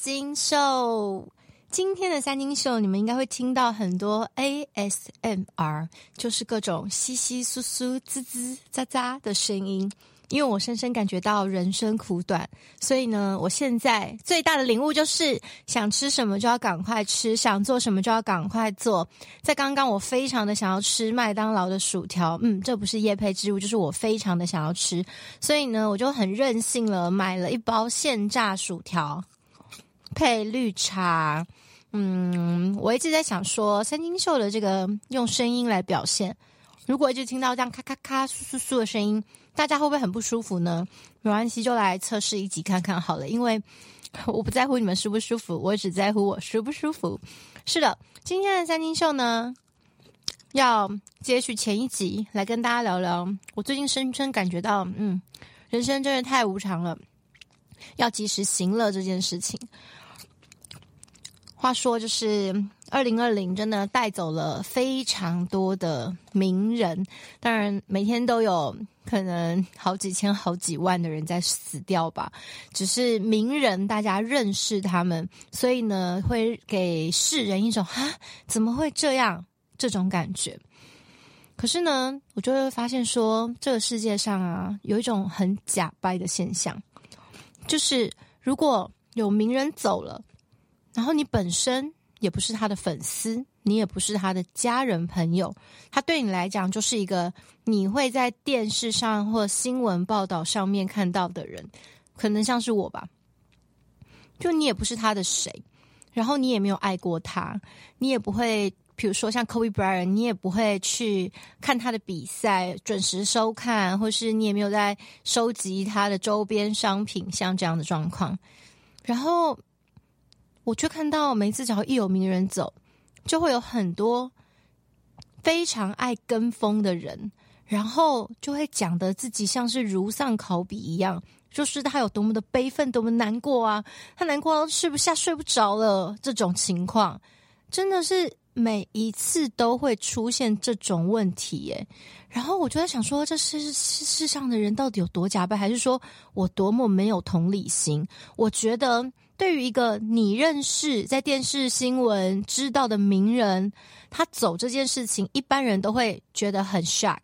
金秀。今天的三金秀，你们应该会听到很多 ASMR，就是各种窸窸窣窣、吱吱喳喳的声音。因为我深深感觉到人生苦短，所以呢，我现在最大的领悟就是想吃什么就要赶快吃，想做什么就要赶快做。在刚刚，我非常的想要吃麦当劳的薯条，嗯，这不是叶配之物，就是我非常的想要吃，所以呢，我就很任性了，买了一包现炸薯条配绿茶。嗯，我一直在想说，三金秀的这个用声音来表现，如果一直听到这样咔咔咔、簌簌簌的声音。大家会不会很不舒服呢？没关系，就来测试一集看看好了。因为 我不在乎你们舒不舒服，我只在乎我舒不舒服。是的，今天的三金秀呢，要接续前一集来跟大家聊聊。我最近深深感觉到，嗯，人生真的太无常了，要及时行乐这件事情。话说，就是二零二零真的带走了非常多的名人，当然每天都有。可能好几千、好几万的人在死掉吧，只是名人，大家认识他们，所以呢，会给世人一种“哈，怎么会这样”这种感觉。可是呢，我就会发现说，这个世界上啊，有一种很假掰的现象，就是如果有名人走了，然后你本身也不是他的粉丝。你也不是他的家人朋友，他对你来讲就是一个你会在电视上或新闻报道上面看到的人，可能像是我吧。就你也不是他的谁，然后你也没有爱过他，你也不会，比如说像 Kobe Bryant，你也不会去看他的比赛，准时收看，或是你也没有在收集他的周边商品，像这样的状况。然后我却看到每次只要一有名人走。就会有很多非常爱跟风的人，然后就会讲得自己像是如丧考妣一样，就是他有多么的悲愤，多么难过啊！他难过到吃不下、睡不着了，这种情况真的是每一次都会出现这种问题耶。然后我就在想说，这世世世上的人到底有多假掰，还是说我多么没有同理心？我觉得。对于一个你认识在电视新闻知道的名人，他走这件事情，一般人都会觉得很 shock，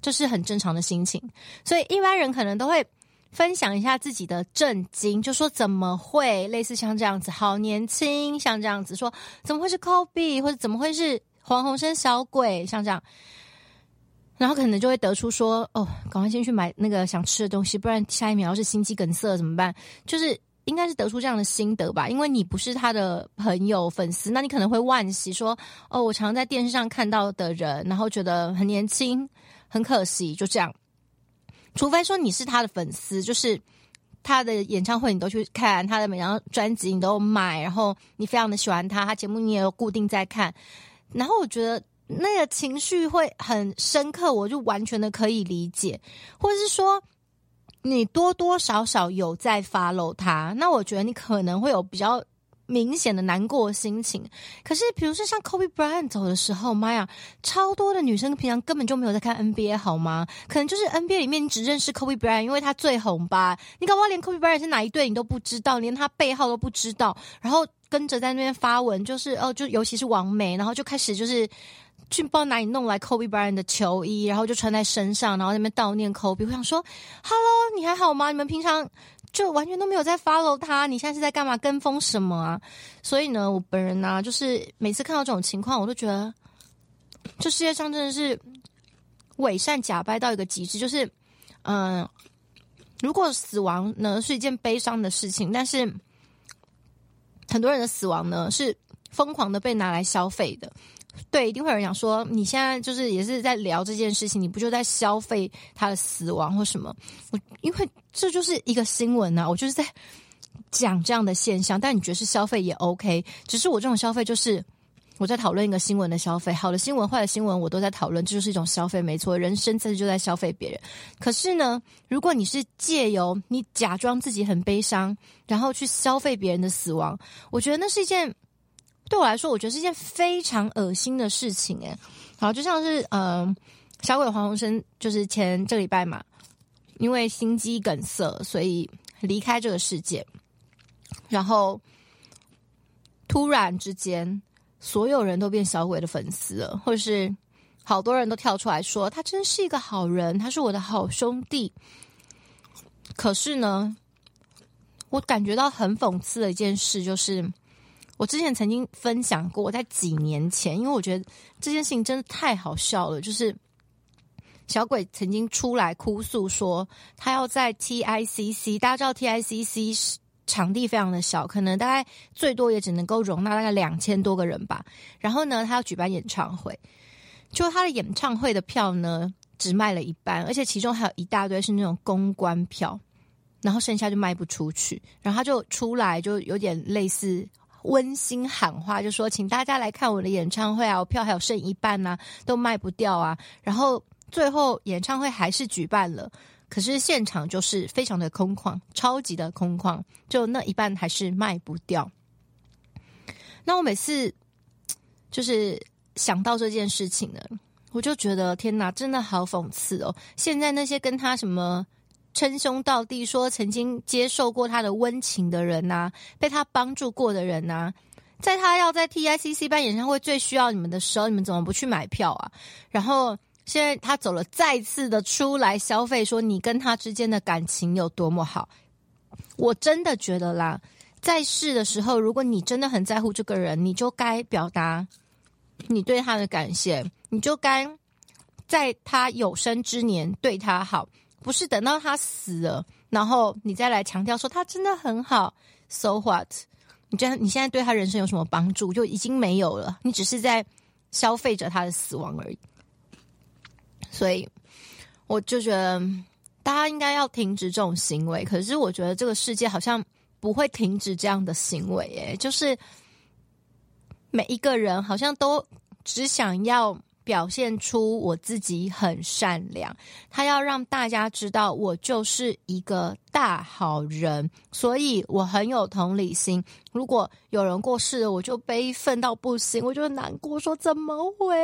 这是很正常的心情。所以一般人可能都会分享一下自己的震惊，就说怎么会类似像这样子，好年轻，像这样子说怎么会是 Kobe，或者怎么会是黄鸿升小鬼，像这样，然后可能就会得出说哦，赶快先去买那个想吃的东西，不然下一秒要是心肌梗塞怎么办？就是。应该是得出这样的心得吧，因为你不是他的朋友粉丝，那你可能会惋惜说：“哦，我常在电视上看到的人，然后觉得很年轻，很可惜。”就这样，除非说你是他的粉丝，就是他的演唱会你都去看，他的每张专辑你都买，然后你非常的喜欢他，他节目你也有固定在看，然后我觉得那个情绪会很深刻，我就完全的可以理解，或者是说。你多多少少有在 follow 他，那我觉得你可能会有比较明显的难过心情。可是，比如说像 Kobe Bryant 走的时候，妈呀，超多的女生平常根本就没有在看 NBA 好吗？可能就是 NBA 里面你只认识 Kobe Bryant，因为他最红吧？你搞不好连 Kobe Bryant 是哪一队你都不知道，连他背号都不知道，然后跟着在那边发文，就是哦，就尤其是网美，然后就开始就是。去不知道哪里弄来 Kobe Bryant 的球衣，然后就穿在身上，然后在那边悼念 Kobe。我想说，Hello，你还好吗？你们平常就完全都没有在 follow 他，你现在是在干嘛？跟风什么啊？所以呢，我本人呢、就是每次看到这种情况，我都觉得，这世界上真的是伪善假掰到一个极致。就是，嗯、如果死亡呢是一件悲伤的事情，但是很多人的死亡呢是疯狂的被拿来消费的。对，一定会有人讲说，你现在就是也是在聊这件事情，你不就在消费他的死亡或什么？我因为这就是一个新闻啊，我就是在讲这样的现象。但你觉得是消费也 OK，只是我这种消费就是我在讨论一个新闻的消费，好的新闻、坏的新闻我都在讨论，这就是一种消费，没错。人生其实就在消费别人。可是呢，如果你是借由你假装自己很悲伤，然后去消费别人的死亡，我觉得那是一件。对我来说，我觉得是一件非常恶心的事情，诶，好，就像是嗯、呃，小鬼黄鸿升，就是前这个礼拜嘛，因为心肌梗塞，所以离开这个世界。然后突然之间，所有人都变小鬼的粉丝了，或者是好多人都跳出来说他真是一个好人，他是我的好兄弟。可是呢，我感觉到很讽刺的一件事就是。我之前曾经分享过，在几年前，因为我觉得这件事情真的太好笑了。就是小鬼曾经出来哭诉说，他要在 TICC，大家知道 TICC 场地非常的小，可能大概最多也只能够容纳大概两千多个人吧。然后呢，他要举办演唱会，就他的演唱会的票呢，只卖了一半，而且其中还有一大堆是那种公关票，然后剩下就卖不出去。然后他就出来，就有点类似。温馨喊话，就说请大家来看我的演唱会啊！我票还有剩一半呢，啊，都卖不掉啊。然后最后演唱会还是举办了，可是现场就是非常的空旷，超级的空旷，就那一半还是卖不掉。那我每次就是想到这件事情呢，我就觉得天哪，真的好讽刺哦！现在那些跟他什么。称兄道弟，说曾经接受过他的温情的人呐、被他帮助过的人呐、在他要在 TICC 办演唱会最需要你们的时候，你们怎么不去买票啊？然后现在他走了，再次的出来消费，说你跟他之间的感情有多么好。我真的觉得啦，在世的时候，如果你真的很在乎这个人，你就该表达你对他的感谢，你就该在他有生之年对他好。不是等到他死了，然后你再来强调说他真的很好，so what？你觉得你现在对他人生有什么帮助？就已经没有了，你只是在消费着他的死亡而已。所以我就觉得大家应该要停止这种行为。可是我觉得这个世界好像不会停止这样的行为，诶，就是每一个人好像都只想要。表现出我自己很善良，他要让大家知道我就是一个大好人，所以我很有同理心。如果有人过世了，我就悲愤到不行，我就难过，说怎么会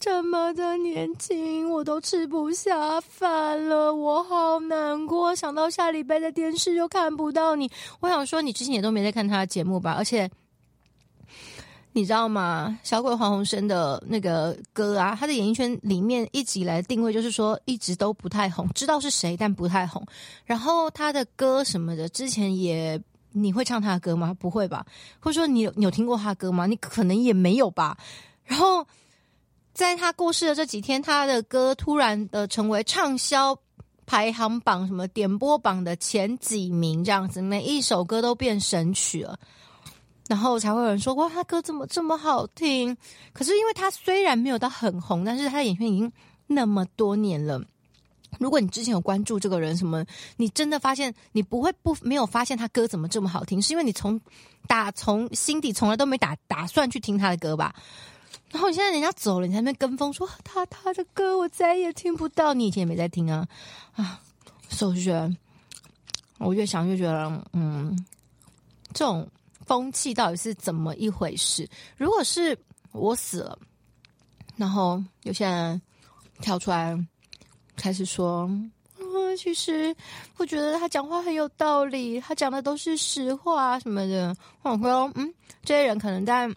这么的年轻，我都吃不下饭了，我好难过。想到下礼拜的电视又看不到你，我想说，你之前也都没在看他的节目吧？而且。你知道吗？小鬼黄鸿升的那个歌啊，他的演艺圈里面一直以来定位就是说一直都不太红，知道是谁但不太红。然后他的歌什么的，之前也你会唱他的歌吗？不会吧？或者说你有你有听过他歌吗？你可能也没有吧。然后在他过世的这几天，他的歌突然的成为畅销排行榜什么点播榜的前几名，这样子，每一首歌都变神曲了。然后才会有人说哇，他歌怎么这么好听？可是因为他虽然没有到很红，但是他的演圈已经那么多年了。如果你之前有关注这个人，什么你真的发现你不会不没有发现他歌怎么这么好听，是因为你从打从心底从来都没打打算去听他的歌吧？然后你现在人家走了，你在那边跟风说他他的歌我再也听不到，你以前也没在听啊啊！所以我就觉得，我越想越觉得，嗯，这种。风气到底是怎么一回事？如果是我死了，然后有些人跳出来开始说：“嗯，其实我觉得他讲话很有道理，他讲的都是实话什么的。”我说：“嗯，这些人可能在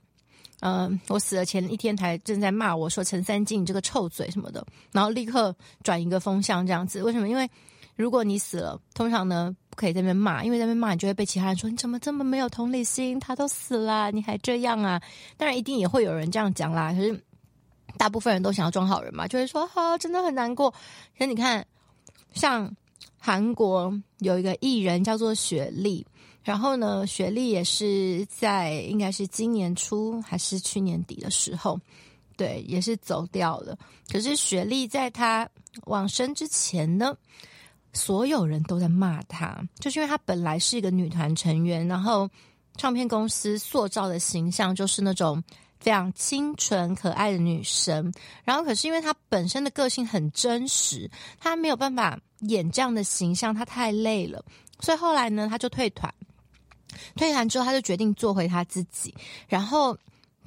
嗯、我死了前一天才正在骂我说陈三金你这个臭嘴什么的，然后立刻转一个风向这样子。为什么？因为如果你死了，通常呢不。”可以在那边骂，因为在那边骂，你就会被其他人说你怎么这么没有同理心？他都死了，你还这样啊？当然，一定也会有人这样讲啦。可是大部分人都想要装好人嘛，就会说哈、真的很难过。可是你看，像韩国有一个艺人叫做雪莉，然后呢，雪莉也是在应该是今年初还是去年底的时候，对，也是走掉了。可是雪莉在她往生之前呢，所有人都在骂她，就是因为她本来是一个女团成员，然后唱片公司塑造的形象就是那种非常清纯可爱的女生。然后可是因为她本身的个性很真实，她没有办法演这样的形象，她太累了。所以后来呢，她就退团。退团之后，她就决定做回她自己。然后，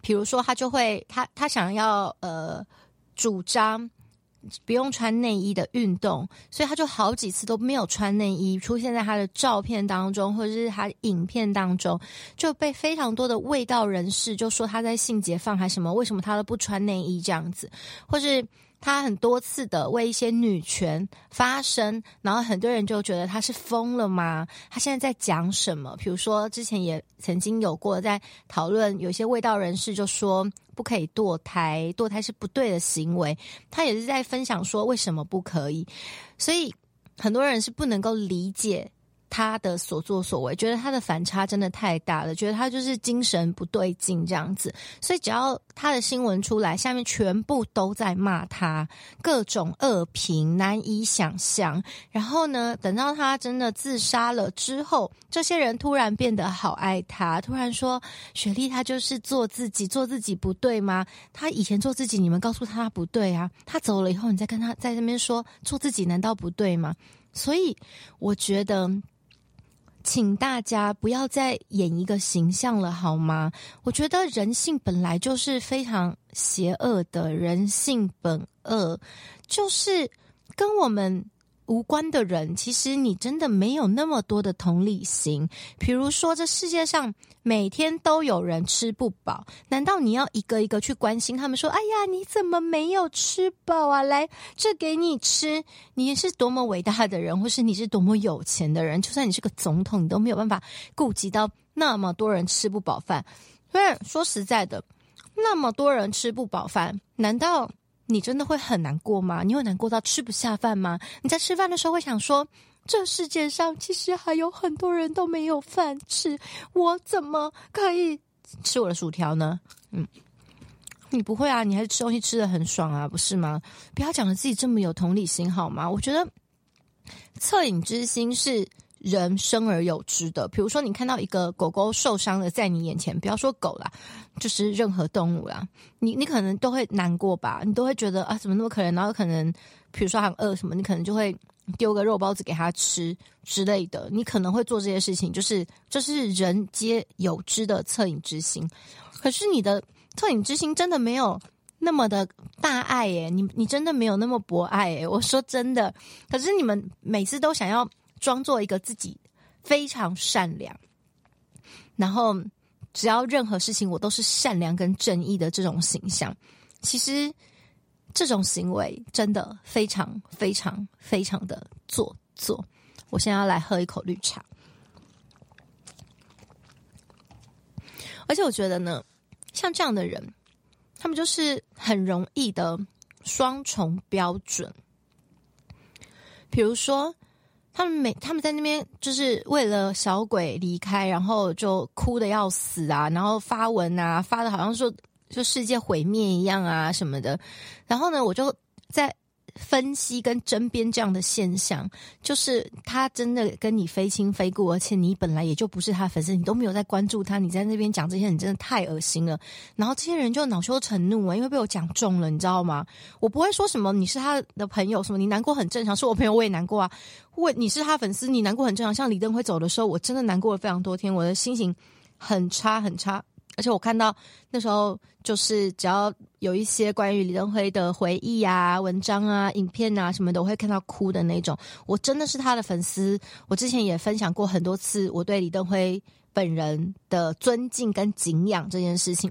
比如说，她就会，她她想要呃主张。不用穿内衣的运动，所以他就好几次都没有穿内衣出现在他的照片当中，或者是他影片当中，就被非常多的卫道人士就说他在性解放还什么，为什么他都不穿内衣这样子，或是。他很多次的为一些女权发声，然后很多人就觉得他是疯了吗？他现在在讲什么？比如说之前也曾经有过在讨论，有些卫道人士就说不可以堕胎，堕胎是不对的行为。他也是在分享说为什么不可以，所以很多人是不能够理解。他的所作所为，觉得他的反差真的太大了，觉得他就是精神不对劲这样子，所以只要他的新闻出来，下面全部都在骂他，各种恶评难以想象。然后呢，等到他真的自杀了之后，这些人突然变得好爱他，突然说雪莉他就是做自己，做自己不对吗？他以前做自己，你们告诉他不对啊，他走了以后，你再跟他在这边说做自己，难道不对吗？所以我觉得。请大家不要再演一个形象了，好吗？我觉得人性本来就是非常邪恶的，人性本恶，就是跟我们。无关的人，其实你真的没有那么多的同理心。比如说，这世界上每天都有人吃不饱，难道你要一个一个去关心他们？说：“哎呀，你怎么没有吃饱啊？来，这给你吃。”你是多么伟大的人，或是你是多么有钱的人，就算你是个总统，你都没有办法顾及到那么多人吃不饱饭。因为说实在的，那么多人吃不饱饭，难道？你真的会很难过吗？你会难过到吃不下饭吗？你在吃饭的时候会想说，这世界上其实还有很多人都没有饭吃，我怎么可以吃我的薯条呢？嗯，你不会啊，你还是吃东西吃得很爽啊，不是吗？不要讲的自己这么有同理心好吗？我觉得恻隐之心是。人生而有之的，比如说你看到一个狗狗受伤了在你眼前，不要说狗啦，就是任何动物啦，你你可能都会难过吧，你都会觉得啊，怎么那么可怜？然后可能，比如说很饿什么，你可能就会丢个肉包子给它吃之类的，你可能会做这些事情，就是这是人皆有之的恻隐之心。可是你的恻隐之心真的没有那么的大爱耶，你你真的没有那么博爱耶，我说真的。可是你们每次都想要。装作一个自己非常善良，然后只要任何事情我都是善良跟正义的这种形象，其实这种行为真的非常非常非常的做作。我现在要来喝一口绿茶，而且我觉得呢，像这样的人，他们就是很容易的双重标准，比如说。他们每他们在那边就是为了小鬼离开，然后就哭的要死啊，然后发文啊，发的好像说就世界毁灭一样啊什么的。然后呢，我就在。分析跟争辩这样的现象，就是他真的跟你非亲非故，而且你本来也就不是他粉丝，你都没有在关注他，你在那边讲这些，你真的太恶心了。然后这些人就恼羞成怒啊，因为被我讲中了，你知道吗？我不会说什么你是他的朋友，什么你难过很正常，是我朋友我也难过啊。问你是他粉丝，你难过很正常。像李登辉走的时候，我真的难过了非常多天，我的心情很差很差。而且我看到那时候，就是只要有一些关于李登辉的回忆啊、文章啊、影片啊什么的，我会看到哭的那种。我真的是他的粉丝，我之前也分享过很多次我对李登辉本人的尊敬跟敬仰这件事情，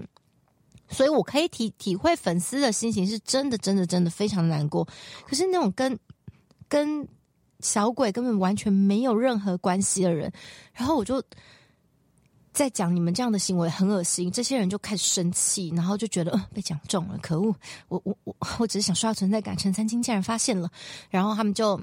所以我可以体体会粉丝的心情，是真的、真的、真的非常难过。可是那种跟跟小鬼根本完全没有任何关系的人，然后我就。在讲你们这样的行为很恶心，这些人就开始生气，然后就觉得呃被讲中了，可恶！我我我我只是想刷存在感，陈三金竟然发现了，然后他们就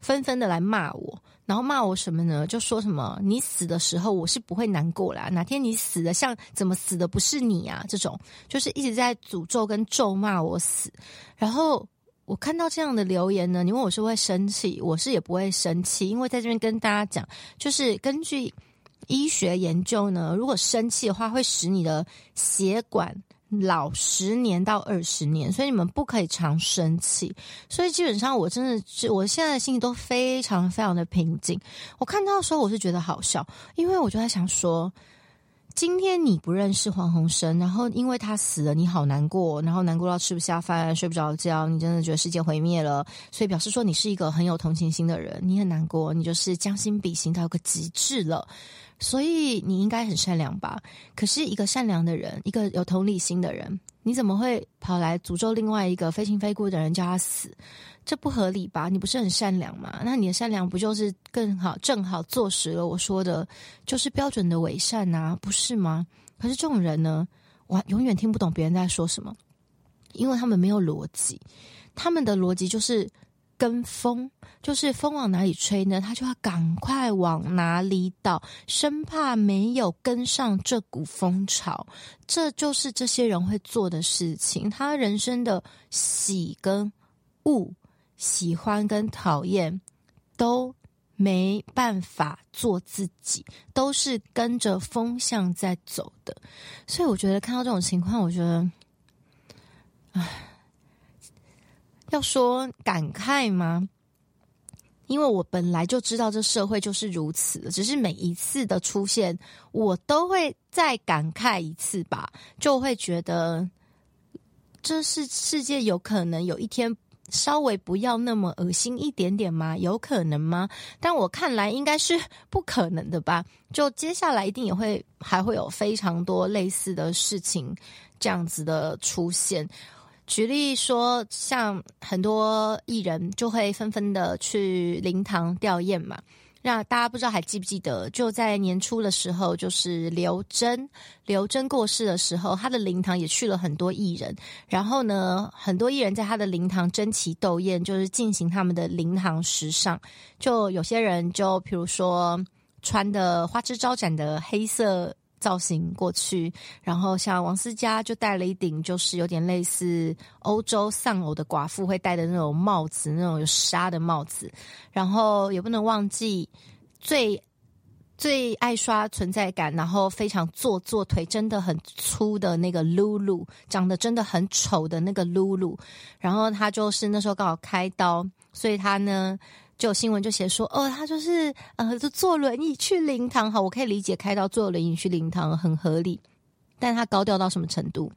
纷纷的来骂我，然后骂我什么呢？就说什么你死的时候我是不会难过啦，哪天你死的像怎么死的不是你啊？这种就是一直在诅咒跟咒骂我死。然后我看到这样的留言呢，你问我是会生气，我是也不会生气，因为在这边跟大家讲，就是根据。医学研究呢，如果生气的话，会使你的血管老十年到二十年，所以你们不可以常生气。所以基本上，我真的我现在的心情都非常非常的平静。我看到的时候，我是觉得好笑，因为我就在想说，今天你不认识黄鸿升，然后因为他死了，你好难过，然后难过到吃不下饭、睡不着觉，你真的觉得世界毁灭了，所以表示说你是一个很有同情心的人，你很难过，你就是将心比心到个极致了，所以你应该很善良吧？可是一个善良的人，一个有同理心的人，你怎么会跑来诅咒另外一个非亲非故的人，叫他死？这不合理吧？你不是很善良吗？那你的善良不就是更好，正好坐实了我说的，就是标准的伪善呐，不是吗？可是这种人呢，我永远听不懂别人在说什么，因为他们没有逻辑，他们的逻辑就是跟风，就是风往哪里吹呢，他就要赶快往哪里倒，生怕没有跟上这股风潮。这就是这些人会做的事情，他人生的喜跟恶。喜欢跟讨厌都没办法做自己，都是跟着风向在走的。所以我觉得看到这种情况，我觉得，唉，要说感慨吗？因为我本来就知道这社会就是如此，只是每一次的出现，我都会再感慨一次吧，就会觉得这是世界有可能有一天。稍微不要那么恶心一点点吗？有可能吗？但我看来应该是不可能的吧。就接下来一定也会还会有非常多类似的事情这样子的出现。举例说，像很多艺人就会纷纷的去灵堂吊唁嘛。那大家不知道还记不记得，就在年初的时候，就是刘真，刘真过世的时候，他的灵堂也去了很多艺人。然后呢，很多艺人在他的灵堂争奇斗艳，就是进行他们的灵堂时尚。就有些人就比如说穿的花枝招展的黑色。造型过去，然后像王思佳就戴了一顶，就是有点类似欧洲丧偶的寡妇会戴的那种帽子，那种有纱的帽子。然后也不能忘记最最爱刷存在感，然后非常做作，腿真的很粗的那个露露，长得真的很丑的那个露露。然后他就是那时候刚好开刀，所以他呢。就新闻就写说，哦，他就是呃，就坐轮椅去灵堂，好，我可以理解开刀坐轮椅去灵堂很合理，但他高调到什么程度？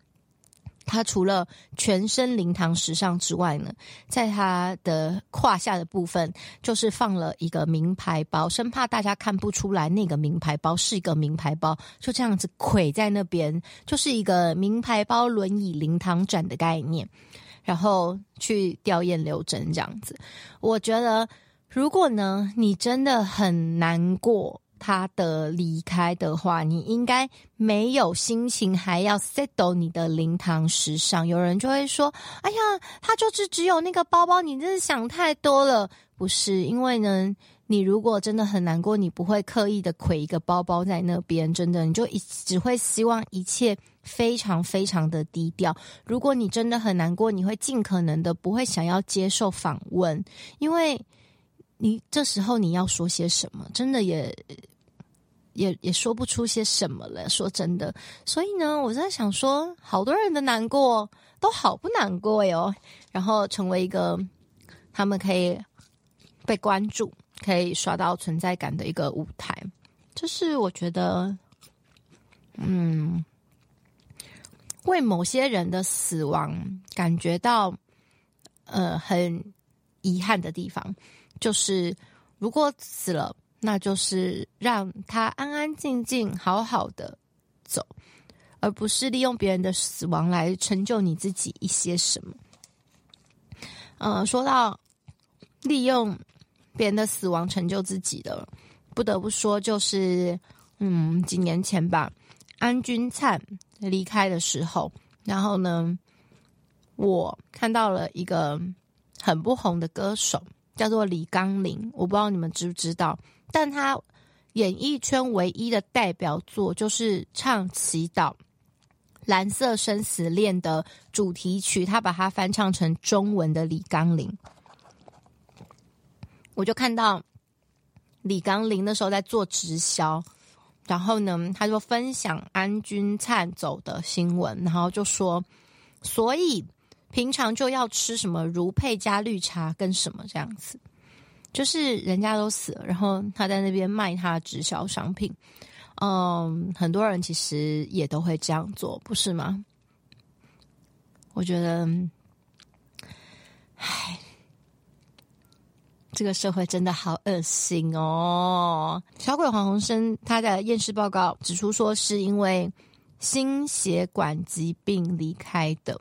他除了全身灵堂时尚之外呢，在他的胯下的部分就是放了一个名牌包，生怕大家看不出来那个名牌包是一个名牌包，就这样子跪在那边，就是一个名牌包轮椅灵堂展的概念，然后去吊唁留真这样子，我觉得。如果呢，你真的很难过他的离开的话，你应该没有心情还要 settle 你的灵堂时尚。有人就会说：“哎呀，他就是只有那个包包，你真是想太多了。”不是，因为呢，你如果真的很难过，你不会刻意的携一个包包在那边，真的，你就一只会希望一切非常非常的低调。如果你真的很难过，你会尽可能的不会想要接受访问，因为。你这时候你要说些什么？真的也也也说不出些什么了。说真的，所以呢，我在想说，好多人的难过都好不难过哟，然后成为一个他们可以被关注、可以刷到存在感的一个舞台，这是我觉得，嗯，为某些人的死亡感觉到呃很遗憾的地方。就是，如果死了，那就是让他安安静静、好好的走，而不是利用别人的死亡来成就你自己一些什么。呃，说到利用别人的死亡成就自己的，不得不说，就是嗯，几年前吧，安钧灿离开的时候，然后呢，我看到了一个很不红的歌手。叫做李刚霖，我不知道你们知不知道，但他演艺圈唯一的代表作就是唱《祈祷》，蓝色生死恋的主题曲，他把它翻唱成中文的李刚霖。我就看到李刚霖那时候在做直销，然后呢，他就分享安钧璨走的新闻，然后就说，所以。平常就要吃什么如配加绿茶跟什么这样子，就是人家都死了，然后他在那边卖他的直销商品。嗯，很多人其实也都会这样做，不是吗？我觉得，唉，这个社会真的好恶心哦！小鬼黄鸿生他的验尸报告指出说，是因为心血管疾病离开的，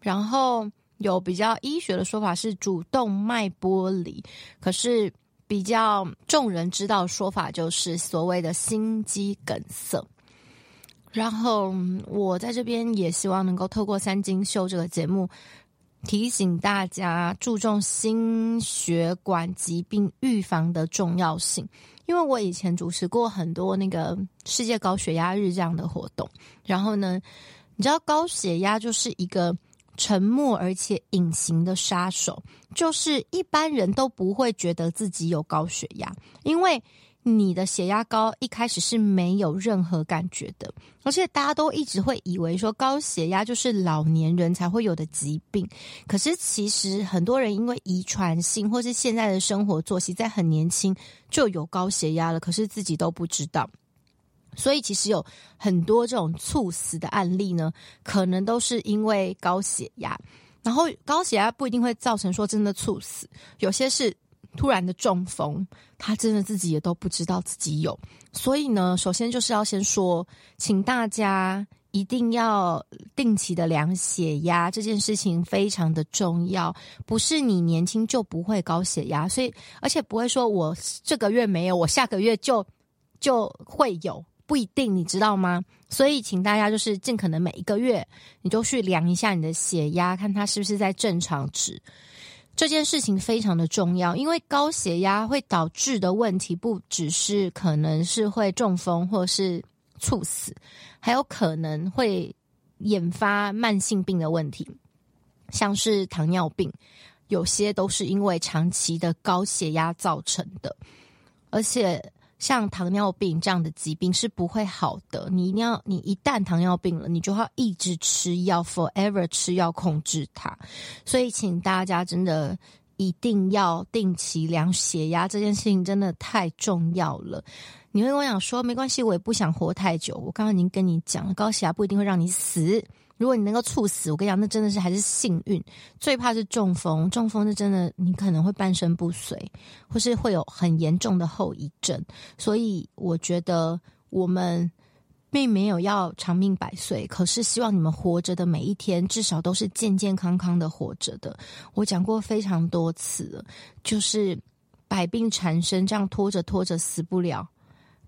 然后有比较医学的说法是主动脉剥离，可是比较众人知道说法就是所谓的心肌梗塞。然后我在这边也希望能够透过三金秀这个节目，提醒大家注重心血管疾病预防的重要性。因为我以前主持过很多那个世界高血压日这样的活动，然后呢，你知道高血压就是一个沉默而且隐形的杀手，就是一般人都不会觉得自己有高血压，因为。你的血压高，一开始是没有任何感觉的，而且大家都一直会以为说高血压就是老年人才会有的疾病。可是其实很多人因为遗传性或是现在的生活作息，在很年轻就有高血压了，可是自己都不知道。所以其实有很多这种猝死的案例呢，可能都是因为高血压。然后高血压不一定会造成说真的猝死，有些是。突然的中风，他真的自己也都不知道自己有，所以呢，首先就是要先说，请大家一定要定期的量血压，这件事情非常的重要。不是你年轻就不会高血压，所以而且不会说我这个月没有，我下个月就就会有，不一定，你知道吗？所以请大家就是尽可能每一个月你就去量一下你的血压，看它是不是在正常值。这件事情非常的重要，因为高血压会导致的问题不只是可能是会中风或是猝死，还有可能会引发慢性病的问题，像是糖尿病，有些都是因为长期的高血压造成的，而且。像糖尿病这样的疾病是不会好的，你一定要，你一旦糖尿病了，你就要一直吃药，forever 吃药控制它。所以，请大家真的一定要定期量血压，这件事情真的太重要了。你会跟我讲说，没关系，我也不想活太久。我刚刚已经跟你讲了，高血压不一定会让你死。如果你能够猝死，我跟你讲，那真的是还是幸运。最怕是中风，中风是真的，你可能会半身不遂，或是会有很严重的后遗症。所以我觉得我们并没有要长命百岁，可是希望你们活着的每一天，至少都是健健康康的活着的。我讲过非常多次了，就是百病缠身，这样拖着拖着死不了，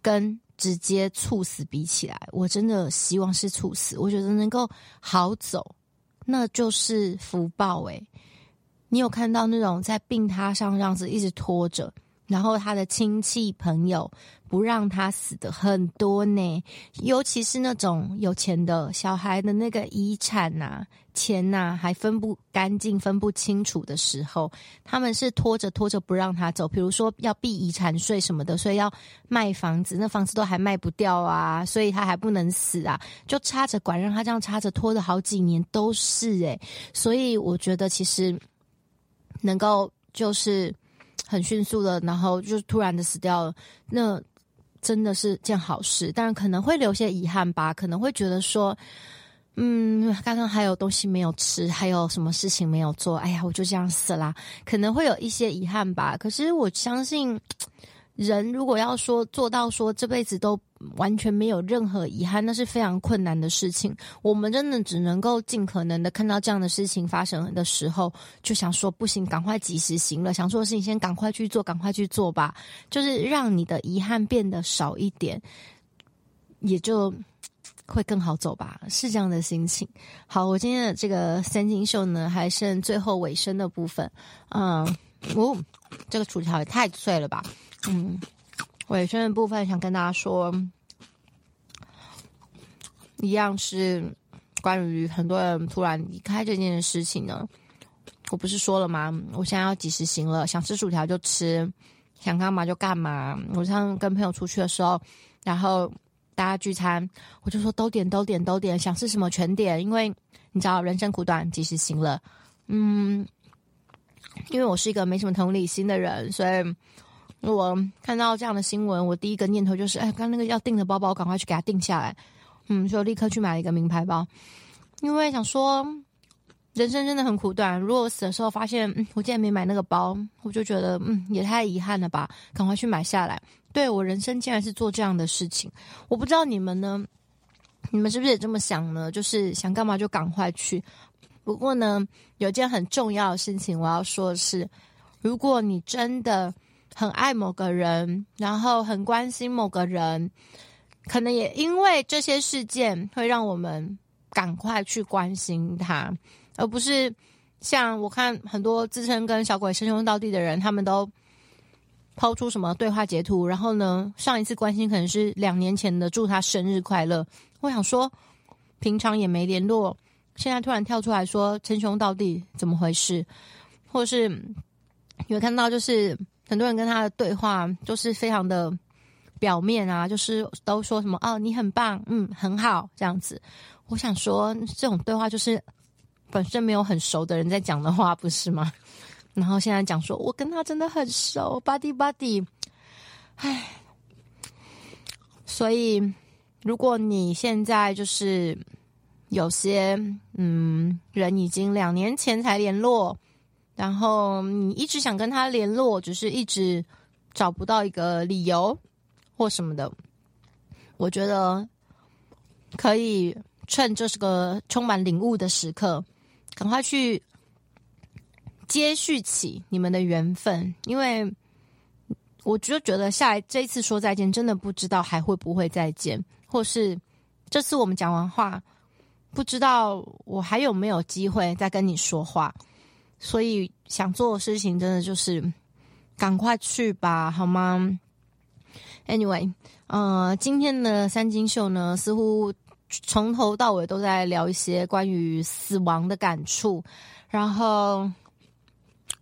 跟。直接猝死比起来，我真的希望是猝死。我觉得能够好走，那就是福报诶。你有看到那种在病榻上这样子一直拖着？然后他的亲戚朋友不让他死的很多呢，尤其是那种有钱的小孩的那个遗产呐、啊、钱呐、啊，还分不干净、分不清楚的时候，他们是拖着拖着不让他走。比如说要避遗产税什么的，所以要卖房子，那房子都还卖不掉啊，所以他还不能死啊，就插着管让他这样插着拖了好几年都是诶。所以我觉得其实能够就是。很迅速的，然后就突然的死掉了，那真的是件好事，但可能会留些遗憾吧，可能会觉得说，嗯，刚刚还有东西没有吃，还有什么事情没有做，哎呀，我就这样死啦，可能会有一些遗憾吧。可是我相信。人如果要说做到说这辈子都完全没有任何遗憾，那是非常困难的事情。我们真的只能够尽可能的看到这样的事情发生的时候，就想说不行，赶快及时行乐。想做的事情先赶快去做，赶快去做吧，就是让你的遗憾变得少一点，也就会更好走吧，是这样的心情。好，我今天的这个三金秀呢，还剩最后尾声的部分。嗯，哦，这个薯条也太脆了吧！嗯，尾声的部分想跟大家说，一样是关于很多人突然离开这件事情呢。我不是说了吗？我现在要及时行乐，想吃薯条就吃，想干嘛就干嘛。我像跟朋友出去的时候，然后大家聚餐，我就说都点都点都点，想吃什么全点，因为你知道人生苦短，及时行乐。嗯，因为我是一个没什么同理心的人，所以。我看到这样的新闻，我第一个念头就是，哎，刚那个要订的包包，赶快去给他订下来。嗯，就立刻去买了一个名牌包，因为想说，人生真的很苦短。如果我死的时候发现，嗯，我竟然没买那个包，我就觉得，嗯，也太遗憾了吧。赶快去买下来。对，我人生竟然是做这样的事情，我不知道你们呢，你们是不是也这么想呢？就是想干嘛就赶快去。不过呢，有件很重要的事情我要说的是，如果你真的。很爱某个人，然后很关心某个人，可能也因为这些事件会让我们赶快去关心他，而不是像我看很多自称跟小鬼称兄道弟的人，他们都抛出什么对话截图，然后呢，上一次关心可能是两年前的祝他生日快乐。我想说，平常也没联络，现在突然跳出来说称兄道弟，怎么回事？或是有看到就是。很多人跟他的对话就是非常的表面啊，就是都说什么哦，你很棒，嗯，很好这样子。我想说，这种对话就是本身没有很熟的人在讲的话，不是吗？然后现在讲说我跟他真的很熟，buddy buddy。唉，所以如果你现在就是有些嗯人已经两年前才联络。然后你一直想跟他联络，只是一直找不到一个理由或什么的。我觉得可以趁这是个充满领悟的时刻，赶快去接续起你们的缘分，因为我就觉得下来这一次说再见，真的不知道还会不会再见，或是这次我们讲完话，不知道我还有没有机会再跟你说话。所以想做的事情，真的就是赶快去吧，好吗？Anyway，呃，今天的三金秀呢，似乎从头到尾都在聊一些关于死亡的感触，然后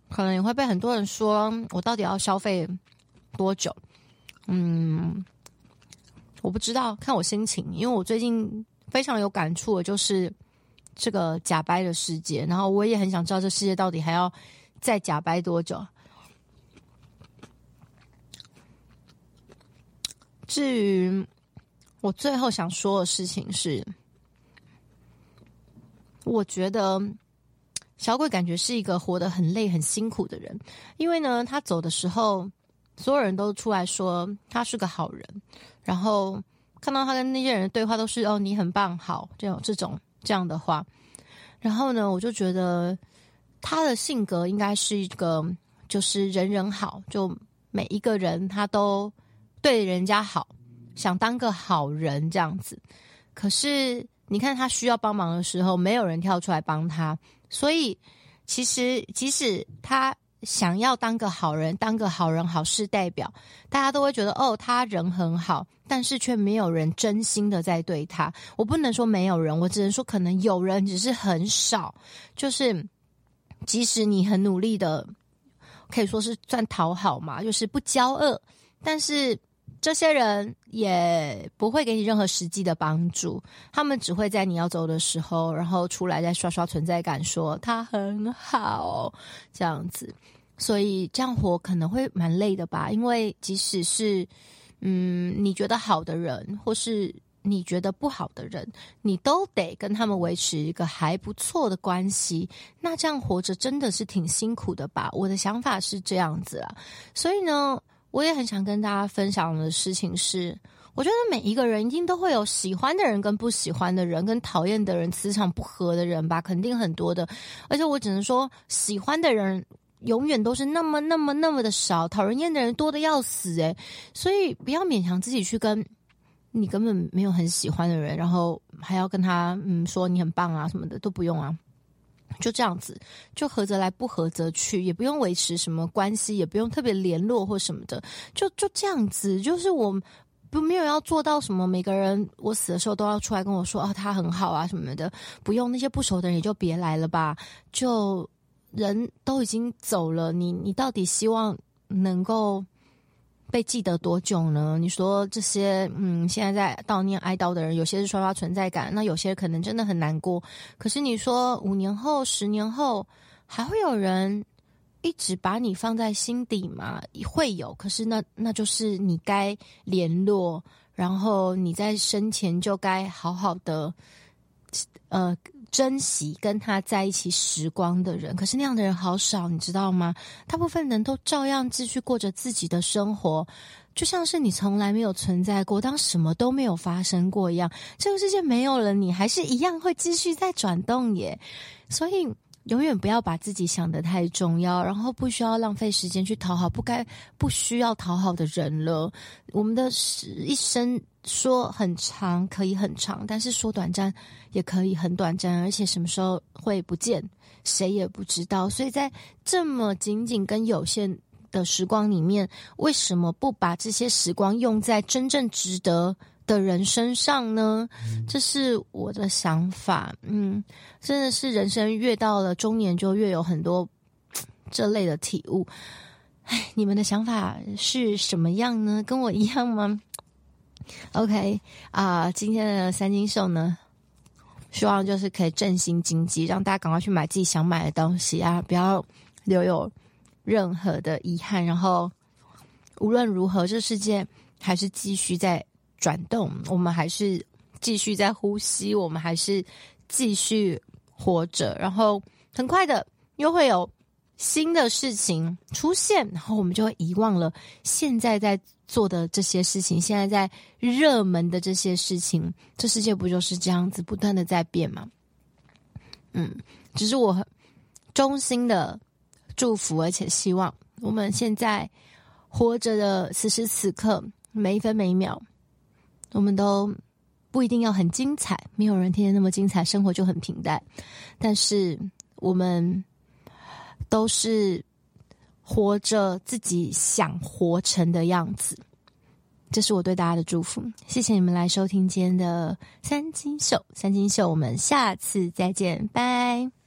可能也会被很多人说，我到底要消费多久？嗯，我不知道，看我心情，因为我最近非常有感触的就是。这个假掰的世界，然后我也很想知道这世界到底还要再假掰多久。至于我最后想说的事情是，我觉得小鬼感觉是一个活得很累、很辛苦的人，因为呢，他走的时候，所有人都出来说他是个好人，然后看到他跟那些人的对话都是“哦，你很棒，好”这种这种。这样的话，然后呢，我就觉得他的性格应该是一个，就是人人好，就每一个人他都对人家好，想当个好人这样子。可是你看他需要帮忙的时候，没有人跳出来帮他，所以其实即使他。想要当个好人，当个好人好事代表，大家都会觉得哦，他人很好，但是却没有人真心的在对他。我不能说没有人，我只能说可能有人，只是很少。就是即使你很努力的，可以说是算讨好嘛，就是不骄傲，但是这些人也不会给你任何实际的帮助。他们只会在你要走的时候，然后出来再刷刷存在感，说他很好这样子。所以这样活可能会蛮累的吧，因为即使是嗯你觉得好的人，或是你觉得不好的人，你都得跟他们维持一个还不错的关系。那这样活着真的是挺辛苦的吧？我的想法是这样子啊。所以呢，我也很想跟大家分享的事情是，我觉得每一个人一定都会有喜欢的人跟不喜欢的人，跟讨厌的人，磁场不合的人吧，肯定很多的。而且我只能说，喜欢的人。永远都是那么那么那么的少，讨人厌的人多的要死诶，所以不要勉强自己去跟你根本没有很喜欢的人，然后还要跟他嗯说你很棒啊什么的都不用啊，就这样子，就合则来不合则去，也不用维持什么关系，也不用特别联络或什么的，就就这样子，就是我不没有要做到什么，每个人我死的时候都要出来跟我说啊他很好啊什么的，不用那些不熟的人也就别来了吧，就。人都已经走了，你你到底希望能够被记得多久呢？你说这些，嗯，现在在悼念哀悼的人，有些是刷刷存在感，那有些可能真的很难过。可是你说五年后、十年后，还会有人一直把你放在心底吗？会有，可是那那就是你该联络，然后你在生前就该好好的，呃，珍惜跟他在一起时光的人。可是那样的人好少，你知道吗？大部分人都照样继续过着自己的生活，就像是你从来没有存在过，当什么都没有发生过一样。这个世界没有了，你还是一样会继续在转动耶。所以。永远不要把自己想得太重要，然后不需要浪费时间去讨好不该、不需要讨好的人了。我们的一生说很长可以很长，但是说短暂也可以很短暂，而且什么时候会不见，谁也不知道。所以在这么仅仅跟有限的时光里面，为什么不把这些时光用在真正值得的人身上呢？这是我的想法。嗯，真的是人生越到了中年，就越有很多 这类的体悟。哎，你们的想法是什么样呢？跟我一样吗？OK 啊，今天的三金秀呢，希望就是可以振兴经济，让大家赶快去买自己想买的东西啊，不要留有任何的遗憾。然后无论如何，这世界还是继续在。转动，我们还是继续在呼吸，我们还是继续活着，然后很快的又会有新的事情出现，然后我们就会遗忘了现在在做的这些事情，现在在热门的这些事情，这世界不就是这样子不断的在变吗？嗯，只是我衷心的祝福，而且希望我们现在活着的此时此刻，每一分每一秒。我们都不一定要很精彩，没有人天天那么精彩，生活就很平淡。但是我们都是活着自己想活成的样子，这是我对大家的祝福。谢谢你们来收听今天的三金秀，三金秀，我们下次再见，拜。